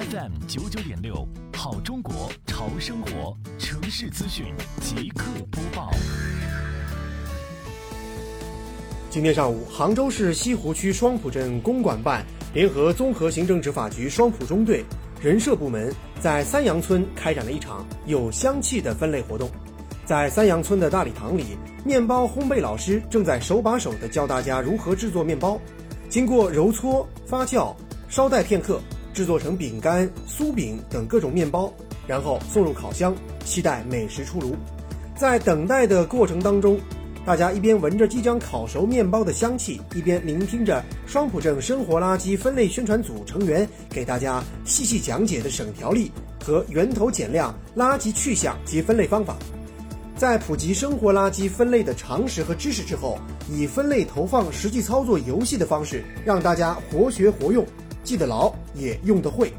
FM 九九点六，好中国潮生活城市资讯即刻播报。今天上午，杭州市西湖区双浦镇公管办联合综合行政执法局双浦中队、人社部门，在三阳村开展了一场有香气的分类活动。在三阳村的大礼堂里，面包烘焙老师正在手把手地教大家如何制作面包。经过揉搓、发酵、稍待片刻，制作成饼干、酥饼等各种面包，然后送入烤箱，期待美食出炉。在等待的过程当中，大家一边闻着即将烤熟面包的香气，一边聆听着双浦镇生活垃圾分类宣传组成员给大家细细讲解的省条例和源头减量垃圾去向及分类方法。在普及生活垃圾分类的常识和知识之后，以分类投放实际操作游戏的方式，让大家活学活用，记得牢也用得会。